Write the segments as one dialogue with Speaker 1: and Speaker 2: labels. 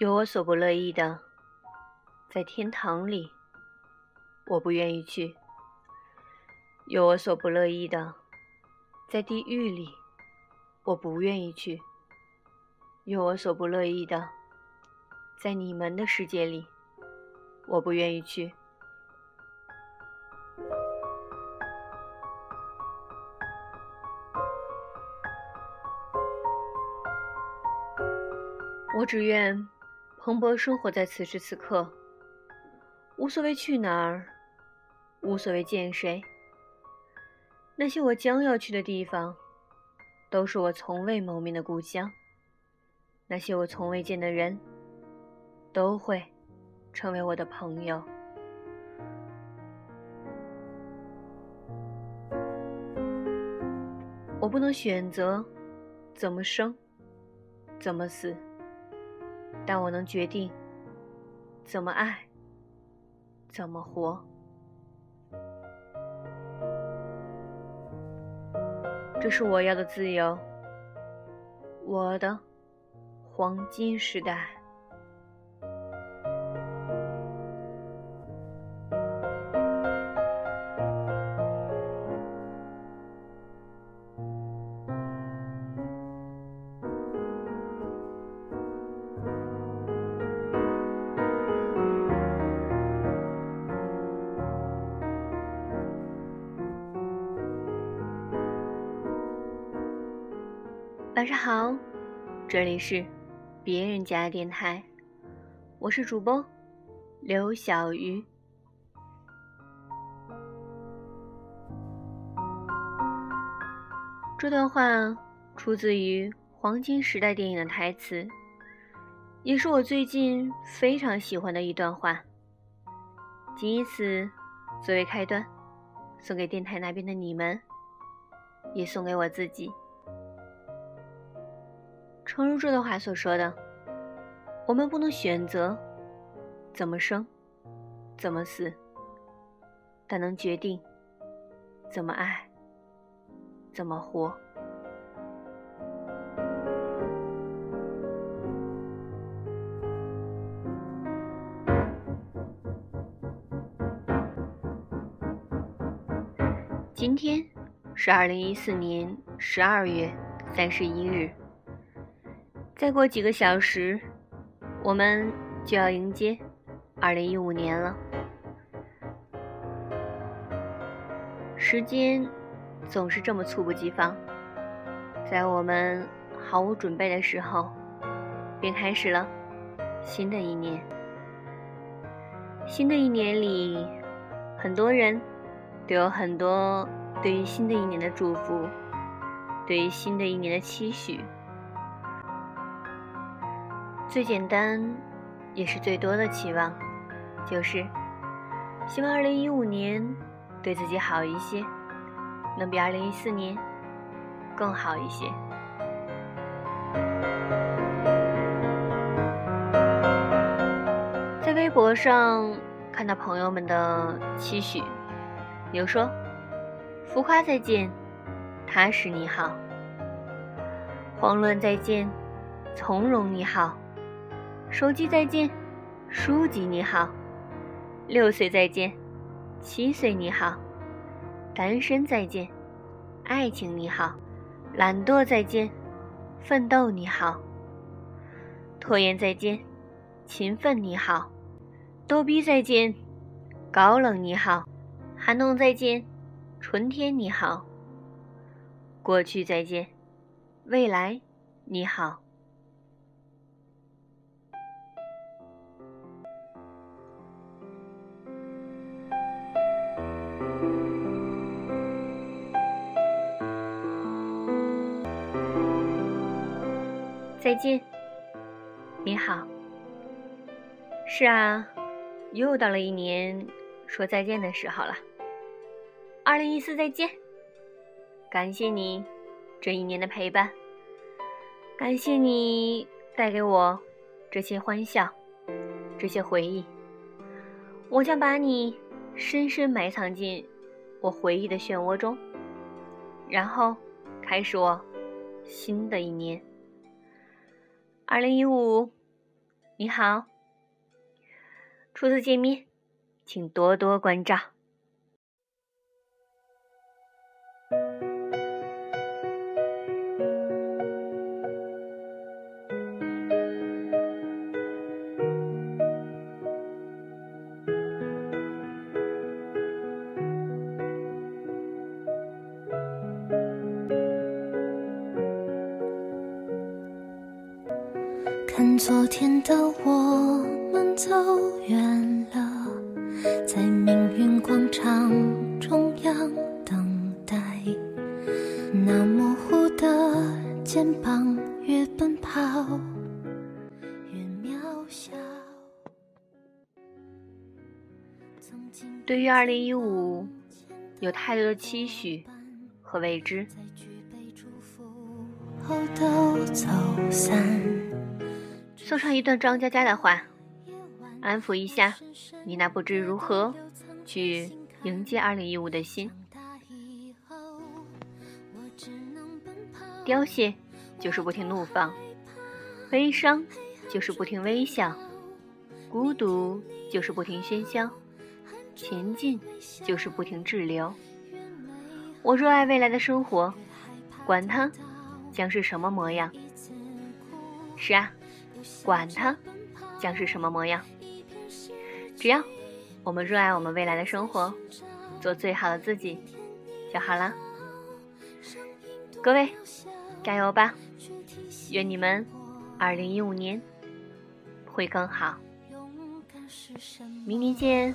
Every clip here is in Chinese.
Speaker 1: 有我所不乐意的，在天堂里，我不愿意去；有我所不乐意的，在地狱里，我不愿意去；有我所不乐意的，在你们的世界里，我不愿意去。我只愿。蓬勃生活在此时此刻，无所谓去哪儿，无所谓见谁。那些我将要去的地方，都是我从未谋面的故乡。那些我从未见的人，都会成为我的朋友。我不能选择怎么生，怎么死。但我能决定怎么爱，怎么活。这是我要的自由，我的黄金时代。晚上好，这里是别人家电台，我是主播刘小鱼。这段话出自于《黄金时代》电影的台词，也是我最近非常喜欢的一段话。仅以此作为开端，送给电台那边的你们，也送给我自己。诚如这段话所说的，我们不能选择怎么生，怎么死，但能决定怎么爱，怎么活。今天是二零一四年十二月三十一日。再过几个小时，我们就要迎接二零一五年了。时间总是这么猝不及防，在我们毫无准备的时候，便开始了新的一年。新的一年里，很多人都有很多对于新的一年的祝福，对于新的一年的期许。最简单，也是最多的期望，就是希望二零一五年对自己好一些，能比二零一四年更好一些。在微博上看到朋友们的期许，有说：“浮夸再见，踏实你好；慌乱再见，从容你好。”手机再见，书籍你好，六岁再见，七岁你好，单身再见，爱情你好，懒惰再见，奋斗你好，拖延再见，勤奋你好，逗逼再见，高冷你好，寒冬再见，春天你好，过去再见，未来你好。再见，你好。是啊，又到了一年说再见的时候了。二零一四再见，感谢你这一年的陪伴，感谢你带给我这些欢笑，这些回忆。我将把你深深埋藏进我回忆的漩涡中，然后开始我新的一年。二零一五，你好。初次见面，请多多关照。
Speaker 2: 昨天的我们走远了，在命运广场中央等待。那模糊的肩膀，越奔跑越渺小。
Speaker 1: 对于二零一五，有太多的期许和未知。
Speaker 2: 在举杯祝福后都走散。
Speaker 1: 送上一段张嘉佳的话，安抚一下你那不知如何去迎接二零一五的心。凋谢就是不停怒放，悲伤就是不停微笑，孤独就是不停喧嚣，前进就是不停滞留。我热爱未来的生活，管它将是什么模样。是啊。管它将是什么模样，只要我们热爱我们未来的生活，做最好的自己就好了。各位，加油吧！愿你们二零一五年会更好。明年见。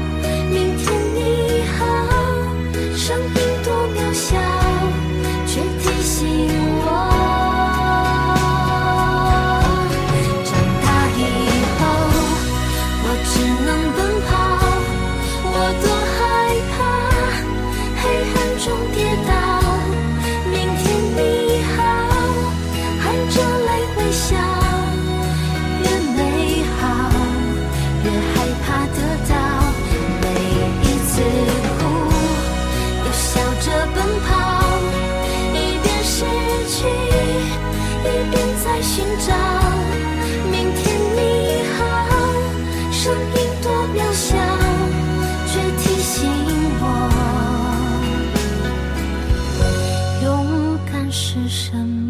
Speaker 2: 心。声音多渺小，却提醒我勇敢是什么？